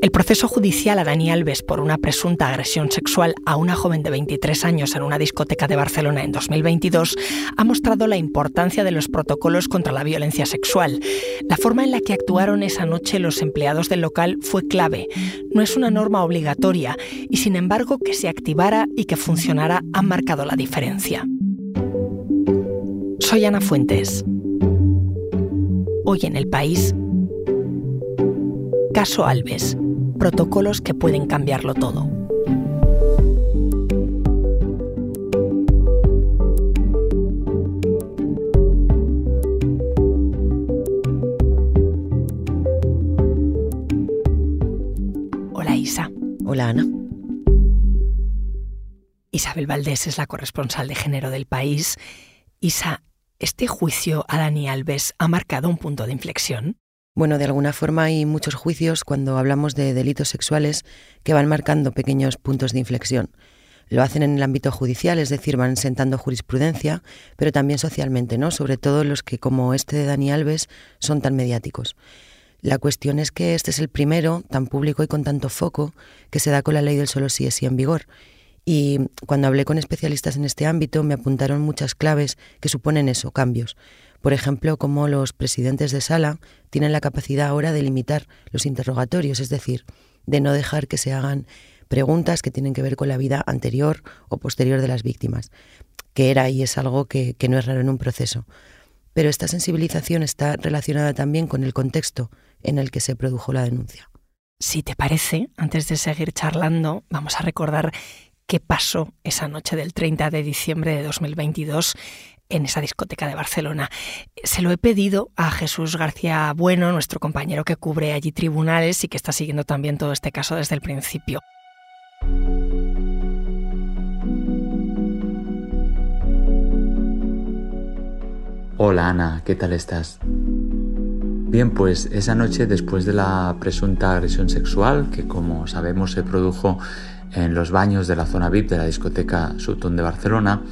El proceso judicial a Dani Alves por una presunta agresión sexual a una joven de 23 años en una discoteca de Barcelona en 2022 ha mostrado la importancia de los protocolos contra la violencia sexual. La forma en la que actuaron esa noche los empleados del local fue clave. No es una norma obligatoria y sin embargo que se activara y que funcionara ha marcado la diferencia. Soy Ana Fuentes. Hoy en el país, Caso Alves protocolos que pueden cambiarlo todo. Hola Isa. Hola Ana. Isabel Valdés es la corresponsal de género del país. Isa, ¿este juicio a Dani Alves ha marcado un punto de inflexión? Bueno, de alguna forma hay muchos juicios cuando hablamos de delitos sexuales que van marcando pequeños puntos de inflexión. Lo hacen en el ámbito judicial, es decir, van sentando jurisprudencia, pero también socialmente, ¿no? Sobre todo los que, como este de Dani Alves, son tan mediáticos. La cuestión es que este es el primero, tan público y con tanto foco, que se da con la ley del solo sí es sí en vigor. Y cuando hablé con especialistas en este ámbito me apuntaron muchas claves que suponen eso, cambios. Por ejemplo, como los presidentes de sala tienen la capacidad ahora de limitar los interrogatorios, es decir, de no dejar que se hagan preguntas que tienen que ver con la vida anterior o posterior de las víctimas, que era y es algo que, que no es raro en un proceso. Pero esta sensibilización está relacionada también con el contexto en el que se produjo la denuncia. Si te parece, antes de seguir charlando, vamos a recordar qué pasó esa noche del 30 de diciembre de 2022 en esa discoteca de Barcelona. Se lo he pedido a Jesús García Bueno, nuestro compañero que cubre allí tribunales y que está siguiendo también todo este caso desde el principio. Hola Ana, ¿qué tal estás? Bien, pues esa noche después de la presunta agresión sexual, que como sabemos se produjo en los baños de la zona VIP de la discoteca Sutton de Barcelona,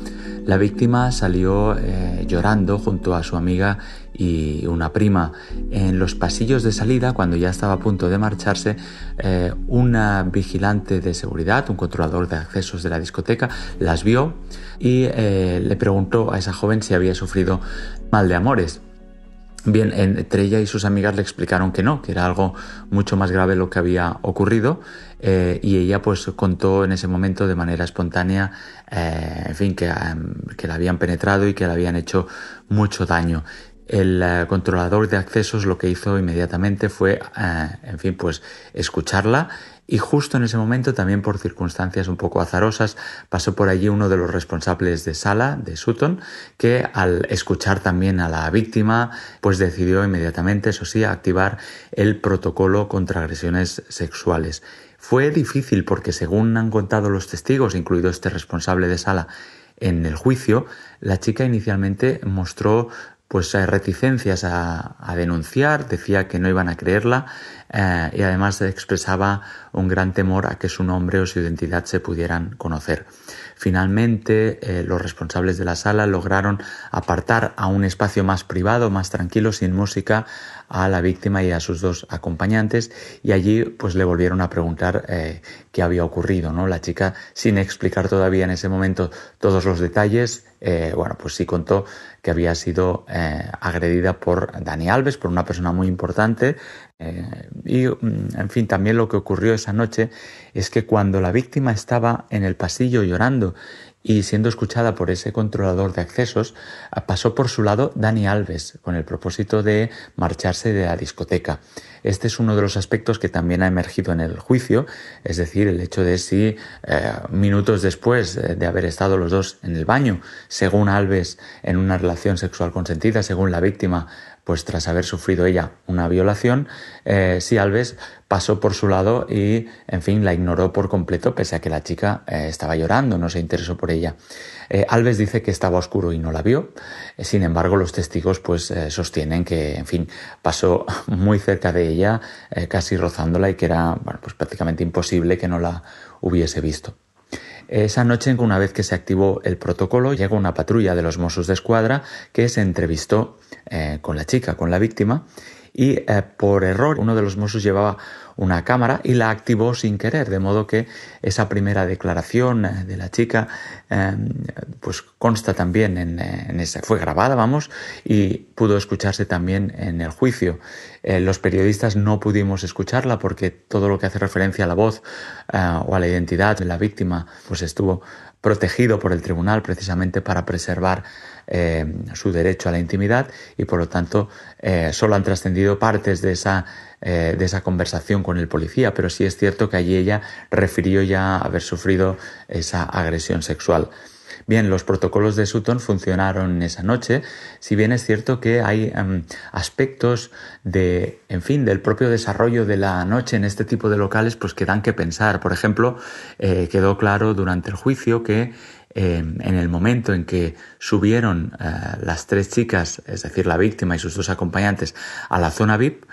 la víctima salió eh, llorando junto a su amiga y una prima. En los pasillos de salida, cuando ya estaba a punto de marcharse, eh, una vigilante de seguridad, un controlador de accesos de la discoteca, las vio y eh, le preguntó a esa joven si había sufrido mal de amores. Bien, entre ella y sus amigas le explicaron que no, que era algo mucho más grave lo que había ocurrido eh, y ella pues contó en ese momento de manera espontánea, eh, en fin, que, em, que la habían penetrado y que le habían hecho mucho daño. El eh, controlador de accesos lo que hizo inmediatamente fue, en fin, pues escucharla y justo en ese momento, también por circunstancias un poco azarosas, pasó por allí uno de los responsables de sala de Sutton, que al escuchar también a la víctima, pues decidió inmediatamente, eso sí, activar el protocolo contra agresiones sexuales. Fue difícil porque según han contado los testigos, incluido este responsable de sala, en el juicio, la chica inicialmente mostró pues eh, reticencias a, denunciar, decía que no iban a creerla eh, y además expresaba un gran temor a que su nombre o su identidad se pudieran conocer. Finalmente, eh, los responsables de la sala lograron apartar a un espacio más privado, más tranquilo, sin música, a la víctima y a sus dos acompañantes y allí pues le volvieron a preguntar eh, qué había ocurrido, ¿no? La chica, sin explicar todavía en ese momento todos los detalles, eh, bueno, pues sí contó que había sido agredida por Dani Alves, por una persona muy importante, y, mm, en fin, también lo que ocurrió es que cuando la víctima estaba en el pasillo llorando y siendo escuchada por ese controlador de accesos, pasó por su lado Dani Alves con el propósito de marcharse de la discoteca. Este es uno de los aspectos que también ha emergido en el juicio, es decir, el hecho de si eh, minutos después de haber estado los dos en el baño, según Alves en una relación sexual consentida, según la víctima, pues tras haber sufrido ella una violación, eh, si Alves pasó por su lado y, en fin, la ignoró por completo, pese a que la chica eh, estaba llorando, no se interesó por ella. Eh, Alves dice que estaba oscuro y no la vio. sin embargo, los testigos, pues, sostienen que, en fin, pasó muy cerca de ella, casi rozándola y que era, pues prácticamente imposible que no la hubiese visto. Esa noche, una vez que se activó el protocolo, llegó una patrulla de los Mossos de Escuadra que se entrevistó eh, con la chica, con la víctima, y eh, por error uno de los Mossos llevaba una cámara y la activó sin querer, de modo que esa primera declaración eh, de la chica pues consta también en, esa, fue grabada, vamos, y pudo escucharse también en el juicio. Los periodistas no pudimos escucharla porque todo lo que hace referencia a la voz o a la identidad de la víctima pues estuvo protegido por el tribunal precisamente para preservar eh, su derecho a la intimidad y por lo tanto solo han trascendido partes de esa de esa conversación con el policía, pero sí es cierto que allí ella refirió ya haber sufrido esa agresión sexual. Bien, los protocolos de Sutton funcionaron esa noche, si bien es cierto que hay em, aspectos de, en fin, del propio desarrollo de la noche en este tipo de locales, pues que dan que pensar. Por ejemplo, eh, quedó claro durante el juicio que em, en el momento en que subieron eh, las tres chicas, es decir, la víctima y sus dos acompañantes, a la zona VIP,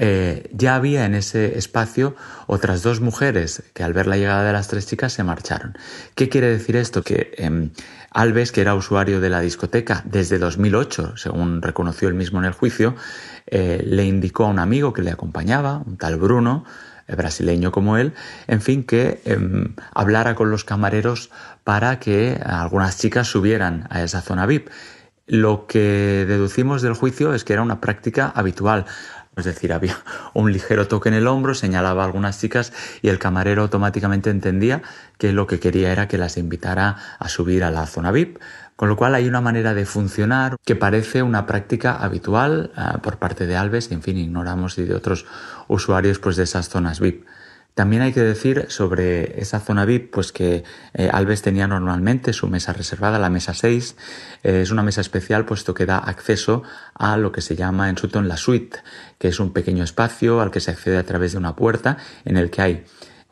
eh, ya había en ese espacio otras dos mujeres que al ver la llegada de las tres chicas se marcharon. ¿Qué quiere decir esto? Que eh, Alves, que era usuario de la discoteca desde 2008, según reconoció él mismo en el juicio, eh, le indicó a un amigo que le acompañaba, un tal Bruno, brasileño como él, en fin, que em, hablara con los camareros para que algunas chicas subieran a esa zona VIP. Lo que deducimos del juicio es que era una práctica habitual. Es decir, había un ligero toque en el hombro, señalaba a algunas chicas y el camarero automáticamente entendía que lo que quería era que las invitara a subir a la zona VIP. Con lo cual hay una manera de funcionar que parece una práctica habitual eh, por parte de Alves en fin ignoramos y de otros usuarios pues de esas zonas VIP. También hay que decir sobre esa zona VIP, pues que eh, Alves tenía normalmente su mesa reservada, la mesa 6. Eh, es una mesa especial puesto que da acceso a lo que se llama en Sutton la suite, que es un pequeño espacio al que se accede a través de una puerta en el que hay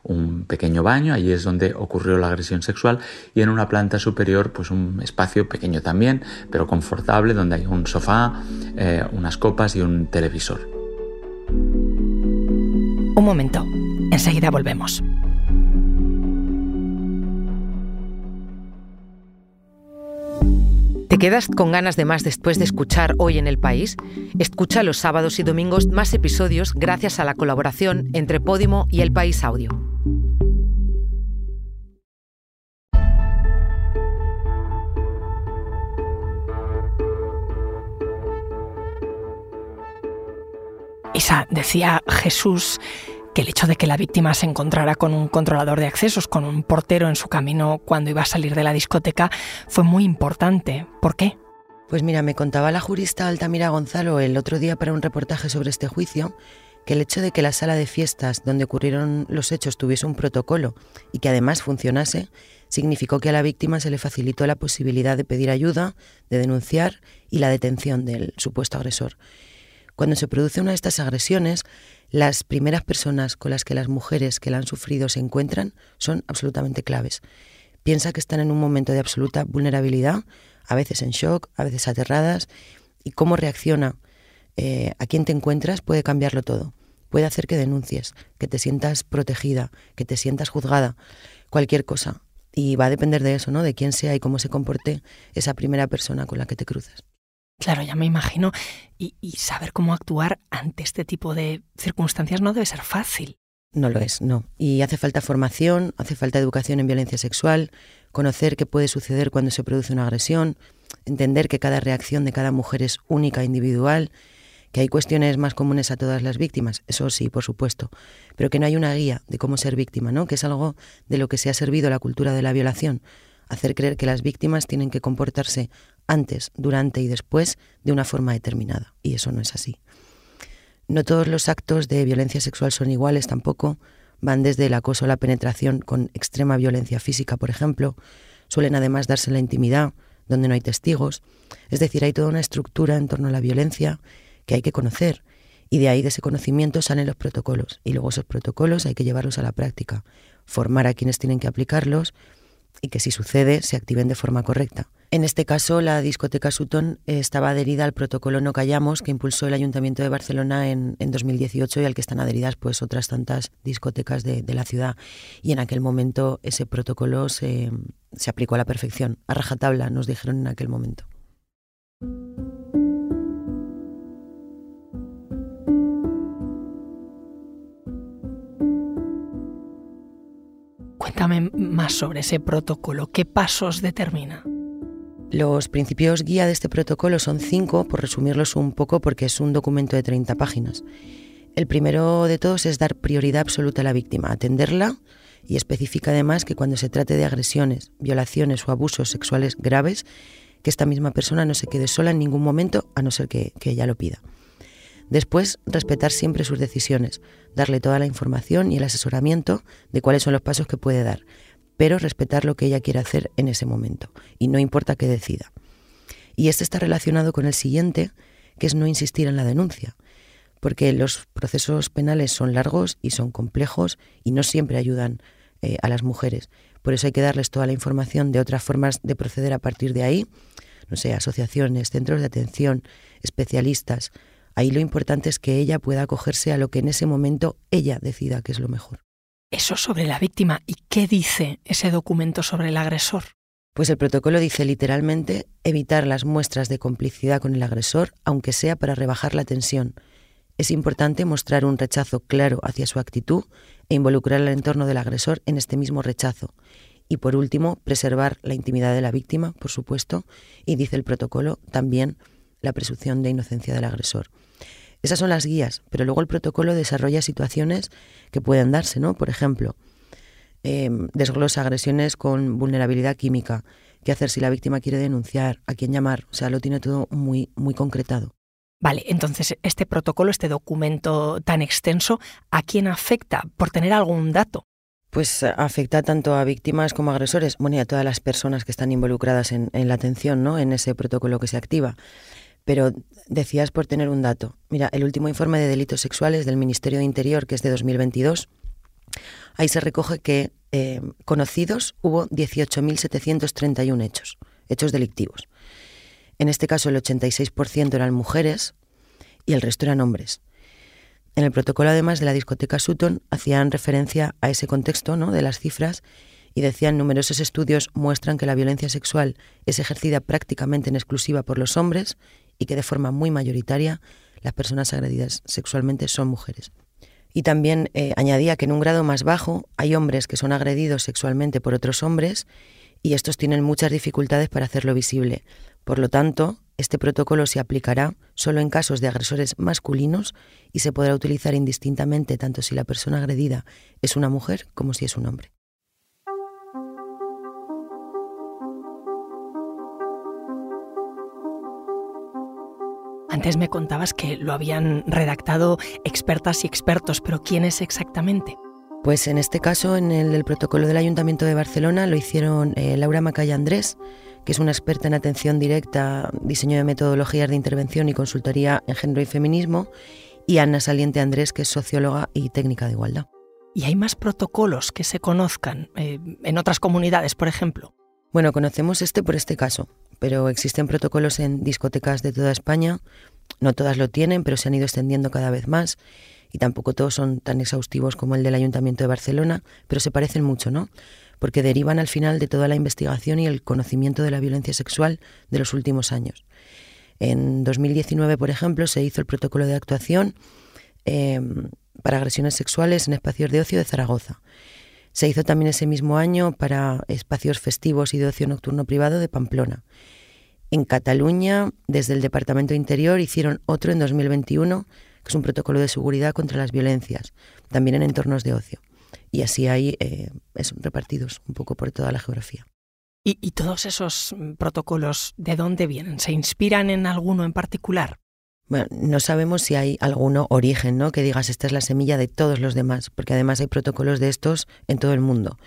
un pequeño baño, allí es donde ocurrió la agresión sexual, y en una planta superior, pues un espacio pequeño también, pero confortable, donde hay un sofá, eh, unas copas y un televisor. Un momento. Enseguida volvemos. ¿Te quedas con ganas de más después de escuchar Hoy en el País? Escucha los sábados y domingos más episodios gracias a la colaboración entre Podimo y El País Audio. Isa, decía Jesús que el hecho de que la víctima se encontrara con un controlador de accesos, con un portero en su camino cuando iba a salir de la discoteca, fue muy importante. ¿Por qué? Pues mira, me contaba la jurista Altamira Gonzalo el otro día para un reportaje sobre este juicio que el hecho de que la sala de fiestas donde ocurrieron los hechos tuviese un protocolo y que además funcionase, significó que a la víctima se le facilitó la posibilidad de pedir ayuda, de denunciar y la detención del supuesto agresor. Cuando se produce una de estas agresiones, las primeras personas con las que las mujeres que la han sufrido se encuentran son absolutamente claves. Piensa que están en un momento de absoluta vulnerabilidad, a veces en shock, a veces aterradas, y cómo reacciona eh, a quién te encuentras puede cambiarlo todo. Puede hacer que denuncies, que te sientas protegida, que te sientas juzgada, cualquier cosa. Y va a depender de eso, ¿no? De quién sea y cómo se comporte esa primera persona con la que te cruzas. Claro, ya me imagino. Y, saber cómo actuar ante este tipo de circunstancias no debe ser fácil. No lo es, no. Y hace falta formación, hace falta educación en violencia sexual, conocer qué puede suceder cuando se produce una agresión, entender que cada reacción de cada mujer es única, individual, que hay cuestiones más comunes a todas las víctimas, eso sí, por supuesto, pero que no hay una guía de cómo ser víctima, ¿no? Que es algo de lo que se ha servido la cultura de la violación, hacer creer que las víctimas tienen que comportarse antes, durante y después de una forma determinada. Y eso no es así. No todos los actos de violencia sexual son iguales tampoco. Van desde el acoso a la penetración con extrema violencia física, por ejemplo. Suelen además darse en la intimidad, donde no hay testigos. Es decir, hay toda una estructura en torno a la violencia que hay que conocer. Y de ahí, de ese conocimiento, salen los protocolos. Y luego esos protocolos hay que llevarlos a la práctica. Formar a quienes tienen que aplicarlos y que si sucede se activen de forma correcta. En este caso, la discoteca Sutton eh, estaba adherida al protocolo No Callamos que impulsó el Ayuntamiento de Barcelona en, 2018 y al que están adheridas pues otras tantas discotecas de, la ciudad. Y en aquel momento ese protocolo se aplicó a la perfección, a rajatabla, nos dijeron en aquel momento. Cuéntame más sobre ese protocolo, qué pasos determina. Los principios guía de este protocolo son cinco, por resumirlos un poco, porque es un documento de 30 páginas. El primero de todos es dar prioridad absoluta a la víctima, atenderla y especifica además que cuando se trate de agresiones, violaciones o abusos sexuales graves, que esta misma persona no se quede sola en ningún momento a no ser que, que ella lo pida. Después, respetar siempre sus decisiones, darle toda la información y el asesoramiento de cuáles son los pasos que puede dar, pero respetar lo que ella quiere hacer en ese momento, y no importa qué decida. Y este está relacionado con el siguiente, que es no insistir en la denuncia, porque los procesos penales son largos y son complejos y no siempre ayudan eh, a las mujeres. Por eso hay que darles toda la información de otras formas de proceder a partir de ahí, no sé, asociaciones, centros de atención, especialistas, Ahí lo importante es que ella pueda acogerse a lo que en ese momento ella decida que es lo mejor. Eso sobre la víctima. ¿Y qué dice ese documento sobre el agresor? Pues el protocolo dice literalmente evitar las muestras de complicidad con el agresor, aunque sea para rebajar la tensión. Es importante mostrar un rechazo claro hacia su actitud e involucrar al entorno del agresor en este mismo rechazo. Y por último, preservar la intimidad de la víctima, por supuesto, y dice el protocolo también la presunción de inocencia del agresor. Esas son las guías, pero luego el protocolo desarrolla situaciones que pueden darse, ¿no? Por ejemplo, em, desglosa agresiones con vulnerabilidad química, qué hacer si la víctima quiere denunciar, a quién llamar, o sea, lo tiene todo muy, muy concretado. Vale, entonces este protocolo, este documento tan extenso, ¿a quién afecta? Por tener algún dato. Pues afecta tanto a víctimas como a agresores, bueno, y a todas las personas que están involucradas en, en la atención, ¿no? En ese protocolo que se activa. Pero decías por tener un dato. Mira, el último informe de delitos sexuales del Ministerio de Interior, que es de 2022, ahí se recoge que eh, conocidos hubo 18.731 hechos, hechos delictivos. En este caso el 86% eran mujeres y el resto eran hombres. En el protocolo, además de la discoteca Sutton, hacían referencia a ese contexto ¿no? de las cifras y decían numerosos estudios muestran que la violencia sexual es ejercida prácticamente en exclusiva por los hombres y que de forma muy mayoritaria las personas agredidas sexualmente son mujeres. Y también eh, añadía que en un grado más bajo hay hombres que son agredidos sexualmente por otros hombres y estos tienen muchas dificultades para hacerlo visible. Por lo tanto, este protocolo se aplicará solo en casos de agresores masculinos y se podrá utilizar indistintamente tanto si la persona agredida es una mujer como si es un hombre. Antes me contabas que lo habían redactado expertas y expertos, pero ¿quién es exactamente? Pues en este caso, en el, protocolo del Ayuntamiento de Barcelona, lo hicieron eh, Laura Macaya Andrés, que es una experta en atención directa, diseño de metodologías de intervención y consultoría en género y feminismo, y Ana Saliente Andrés, que es socióloga y técnica de igualdad. ¿Y hay más protocolos que se conozcan eh, en otras comunidades, por ejemplo? Bueno, conocemos este por este caso, pero existen protocolos en discotecas de toda España. No todas lo tienen, pero se han ido extendiendo cada vez más y tampoco todos son tan exhaustivos como el del Ayuntamiento de Barcelona, pero se parecen mucho, ¿no? Porque derivan al final de toda la investigación y el conocimiento de la violencia sexual de los últimos años. En 2019, por ejemplo, se hizo el protocolo de actuación em, para agresiones sexuales en espacios de ocio de Zaragoza. Se hizo también ese mismo año para espacios festivos y de ocio nocturno privado de Pamplona. En Cataluña, desde el Departamento de Interior, hicieron otro en 2021, que es un protocolo de seguridad contra las violencias, también en entornos de ocio. Y así hay eh, repartidos un poco por toda la geografía. ¿Y, ¿Y todos esos protocolos de dónde vienen? ¿Se inspiran en alguno en particular? Bueno, no sabemos si hay alguno origen, ¿no? Que digas, esta es la semilla de todos los demás, porque además hay protocolos de estos en todo el mundo.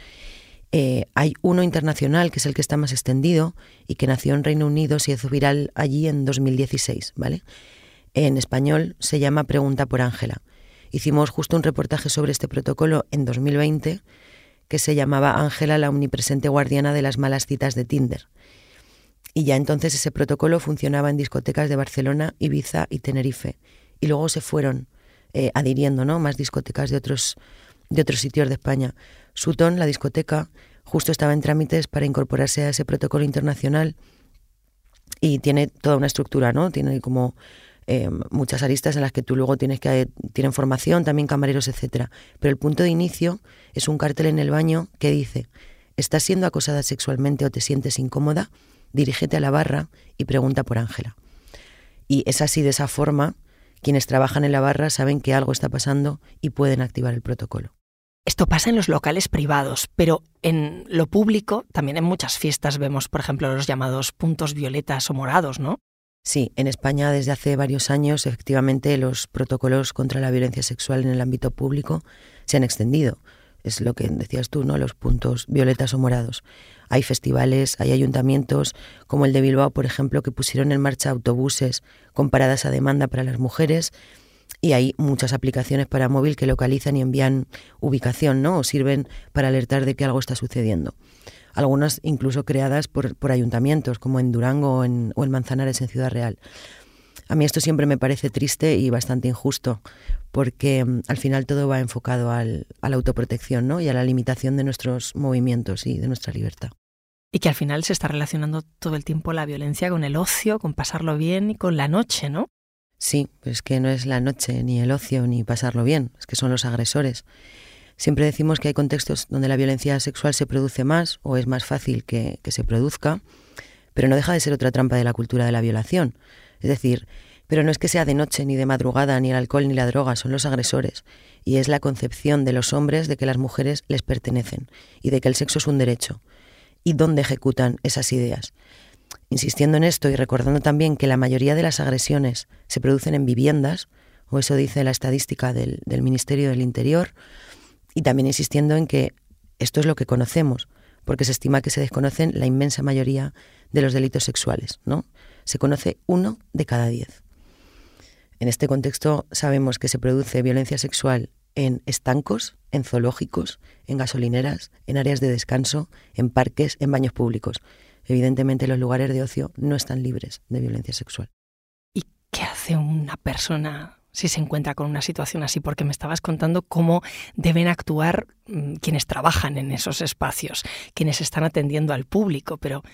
Eh, hay uno internacional, que es el que está más extendido y que nació en Reino Unido, se hizo viral allí en 2016, ¿vale? En español se llama Pregunta por Ángela. Hicimos justo un reportaje sobre este protocolo en 2020 que se llamaba Ángela, la omnipresente guardiana de las malas citas de Tinder. Y ya entonces ese protocolo funcionaba en discotecas de Barcelona, Ibiza y Tenerife. Y luego se fueron eh, adhiriendo ¿no? más discotecas de otros, de otros sitios de España. Sutton, la discoteca, justo estaba en trámites para incorporarse a ese protocolo internacional y tiene toda una estructura, ¿no? Tiene como em, muchas aristas en las que tú luego tienes que tienen formación, también camareros, etcétera. Pero el punto de inicio es un cartel en el baño que dice: ¿Estás siendo acosada sexualmente o te sientes incómoda? Dirígete a la barra y pregunta por Ángela. Y es así de esa forma quienes trabajan en la barra saben que algo está pasando y pueden activar el protocolo. Esto pasa en los locales privados, pero en lo público también en muchas fiestas vemos, por ejemplo, los llamados puntos violetas o morados, ¿no? Sí, en España desde hace varios años efectivamente los protocolos contra la violencia sexual en el ámbito público se han extendido. Es lo que decías tú, ¿no? Los puntos violetas o morados. Hay festivales, hay ayuntamientos como el de Bilbao, por ejemplo, que pusieron en marcha autobuses con paradas a demanda para las mujeres y hay muchas aplicaciones para móvil que localizan y envían ubicación, ¿no? O sirven para alertar de que algo está sucediendo. Algunas incluso creadas por, ayuntamientos, como en Durango o o en Manzanares, en Ciudad Real. A mí esto siempre me parece triste y bastante injusto, porque mm, al final todo va enfocado al, a la autoprotección ¿no? y a la limitación de nuestros movimientos y de nuestra libertad. Y que al final se está relacionando todo el tiempo la violencia con el ocio, con pasarlo bien y con la noche, ¿no? Sí, pero es que no es la noche, ni el ocio, ni pasarlo bien, es que son los agresores. Siempre decimos que hay contextos donde la violencia sexual se produce más o es más fácil que, que se produzca, pero no deja de ser otra trampa de la cultura de la violación. Es decir, pero no es que sea de noche, ni de madrugada, ni el alcohol, ni la droga, son los agresores. Y es la concepción de los hombres de que las mujeres les pertenecen y de que el sexo es un derecho y dónde ejecutan esas ideas. Insistiendo en esto y recordando también que la mayoría de las agresiones se producen en viviendas, o eso dice la estadística del, del Ministerio del Interior, y también insistiendo en que esto es lo que conocemos, porque se estima que se desconocen la inmensa mayoría de los delitos sexuales, ¿no? Se conoce uno de cada diez. En este contexto sabemos que se produce violencia sexual en estancos, en zoológicos, en gasolineras, en áreas de descanso, en parques, en baños públicos. Evidentemente los lugares de ocio no están libres de violencia sexual. ¿Y qué hace una persona si se encuentra con una situación así? Porque me estabas contando cómo deben actuar mm, quienes trabajan en esos espacios, quienes están atendiendo al público, pero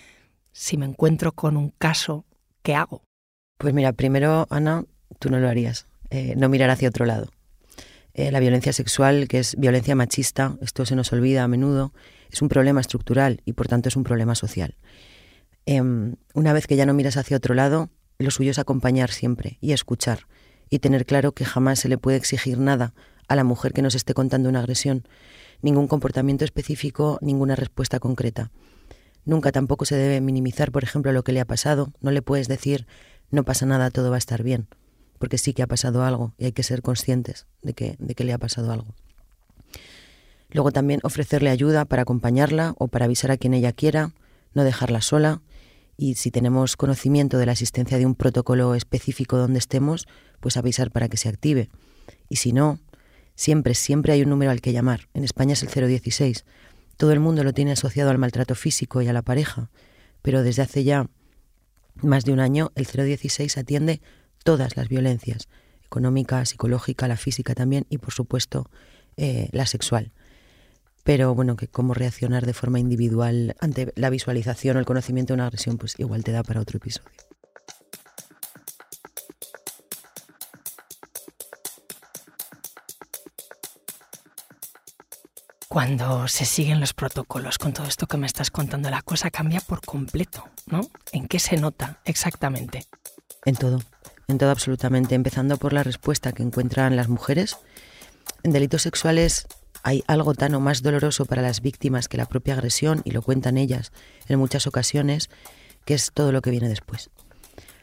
si me encuentro con un caso, ¿qué hago? Pues mira, primero, Ana, tú no lo harías, eh, no mirar hacia otro lado. Eh, la violencia sexual, que es violencia machista, esto se nos olvida a menudo, es un problema estructural y por tanto es un problema social. Em, una vez que ya no miras hacia otro lado, lo suyo es acompañar siempre y escuchar y tener claro que jamás se le puede exigir nada a la mujer que nos esté contando una agresión, ningún comportamiento específico, ninguna respuesta concreta. Nunca tampoco se debe minimizar, por ejemplo, lo que le ha pasado. No le puedes decir, no pasa nada, todo va a estar bien porque sí que ha pasado algo y hay que ser conscientes de que, de que le ha pasado algo. Luego también ofrecerle ayuda para acompañarla o para avisar a quien ella quiera, no dejarla sola y si tenemos conocimiento de la existencia de un protocolo específico donde estemos, pues avisar para que se active. Y si no, siempre, siempre hay un número al que llamar. En España es el 016. Todo el mundo lo tiene asociado al maltrato físico y a la pareja, pero desde hace ya más de un año el 016 atiende todas las violencias, económica, psicológica, la física también y por supuesto eh, la sexual. Pero bueno, que cómo reaccionar de forma individual ante la visualización o el conocimiento de una agresión, pues igual te da para otro episodio. Cuando se siguen los protocolos con todo esto que me estás contando, la cosa cambia por completo, ¿no? ¿En qué se nota exactamente? En todo en todo absolutamente, empezando por la respuesta que encuentran las mujeres. En delitos sexuales hay algo tan o más doloroso para las víctimas que la propia agresión, y lo cuentan ellas en muchas ocasiones, que es todo lo que viene después.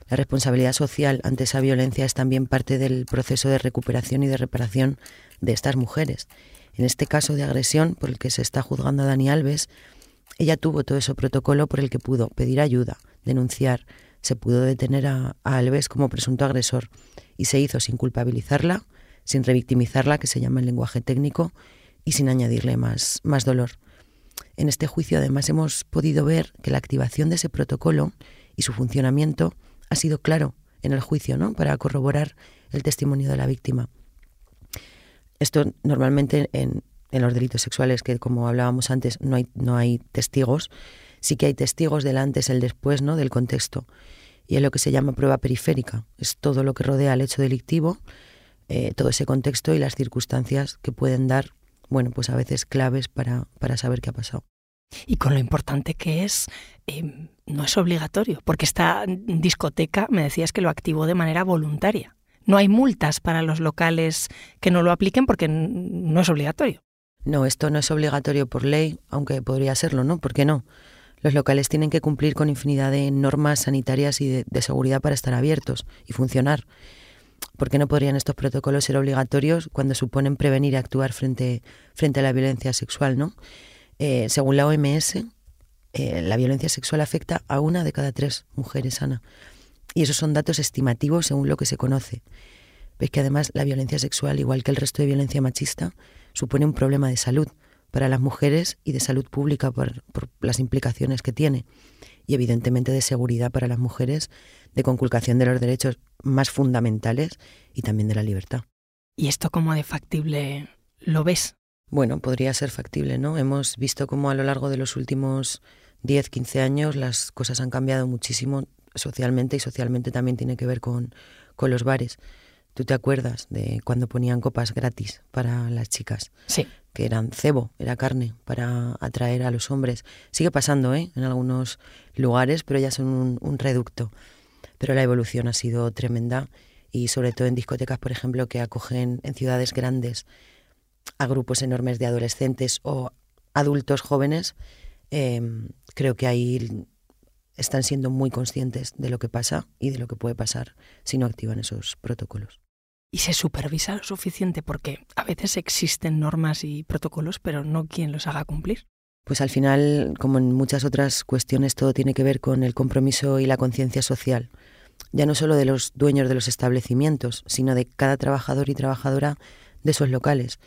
La responsabilidad social ante esa violencia es también parte del proceso de recuperación y de reparación de estas mujeres. En este caso de agresión por el que se está juzgando a Dani Alves, ella tuvo todo ese protocolo por el que pudo pedir ayuda, denunciar, se pudo detener a, Alves como presunto agresor y se hizo sin culpabilizarla, sin revictimizarla, que se llama el lenguaje técnico, y sin añadirle más, más dolor. En este juicio además hemos podido ver que la activación de ese protocolo y su funcionamiento ha sido claro en el juicio, ¿no? Para corroborar el testimonio de la víctima. Esto normalmente en, los delitos sexuales, que como hablábamos antes, no hay, no hay testigos, sí que hay testigos del antes, el después, ¿no? Del contexto. y es lo que se llama prueba periférica. Es todo lo que rodea al hecho delictivo, eh, todo ese contexto y las circunstancias que pueden dar, bueno, pues a veces claves para, para saber qué ha pasado. Y con lo importante que es, eh, no es obligatorio, porque esta discoteca me decías que lo activó de manera voluntaria. No hay multas para los locales que no lo apliquen porque no es obligatorio. No, esto no es obligatorio por ley, aunque podría serlo, ¿no? ¿Por qué no? Los locales tienen que cumplir con infinidad de normas sanitarias y de, seguridad para estar abiertos y funcionar. ¿Por qué no podrían estos protocolos ser obligatorios cuando suponen prevenir y actuar frente, frente a la violencia sexual, ¿no? Eh, según la OMS, eh, la violencia sexual afecta a una de cada tres mujeres, Ana. Y esos son datos estimativos según lo que se conoce. Ves que además la violencia sexual, igual que el resto de violencia machista, supone un problema de salud para las mujeres y de salud pública por, las implicaciones que tiene. Y evidentemente de seguridad para las mujeres, de conculcación de los derechos más fundamentales y también de la libertad. ¿Y esto cómo de factible lo ves? Bueno, podría ser factible, ¿no? Hemos visto cómo a lo largo de los últimos 10, 15 años las cosas han cambiado muchísimo socialmente y socialmente también tiene que ver con, con los bares. ¿Tú te acuerdas de cuando ponían copas gratis para las chicas? Sí. Que eran cebo, era carne para atraer a los hombres. Sigue pasando, ¿eh? En algunos lugares, pero ya son un, un reducto. Pero la evolución ha sido tremenda y sobre todo en discotecas, por ejemplo, que acogen en ciudades grandes a grupos enormes de adolescentes o adultos jóvenes, em, creo que ahí están siendo muy conscientes de lo que pasa y de lo que puede pasar si no activan esos protocolos. ¿Y se supervisa lo suficiente? Porque a veces existen normas y protocolos, pero no quien los haga cumplir. Pues al final, como en muchas otras cuestiones, todo tiene que ver con el compromiso y la conciencia social. Ya no solo de los dueños de los establecimientos, sino de cada trabajador y trabajadora de esos locales.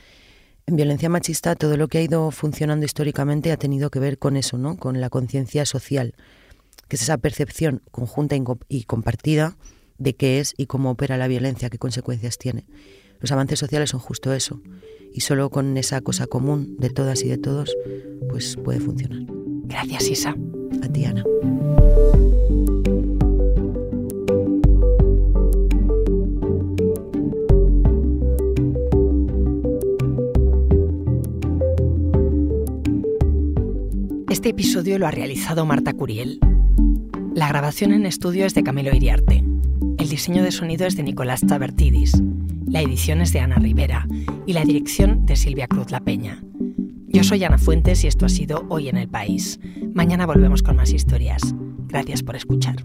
En violencia machista todo lo que ha ido funcionando históricamente ha tenido que ver con eso, ¿no? Con la conciencia social, que es esa percepción conjunta y compartida de qué es y cómo opera la violencia, qué consecuencias tiene. Los avances sociales son justo eso, y solo con esa cosa común de todas y de todos, pues puede funcionar. Gracias, Isa. A ti, Ana. Este episodio lo ha realizado Marta Curiel. La grabación en estudio es de Camilo Iriarte. El diseño de sonido es de Nicolás Tabertidis. La edición es de Ana Rivera y la dirección de Silvia Cruz La Peña. Yo soy Ana Fuentes y esto ha sido Hoy en el País. Mañana volvemos con más historias. Gracias por escuchar.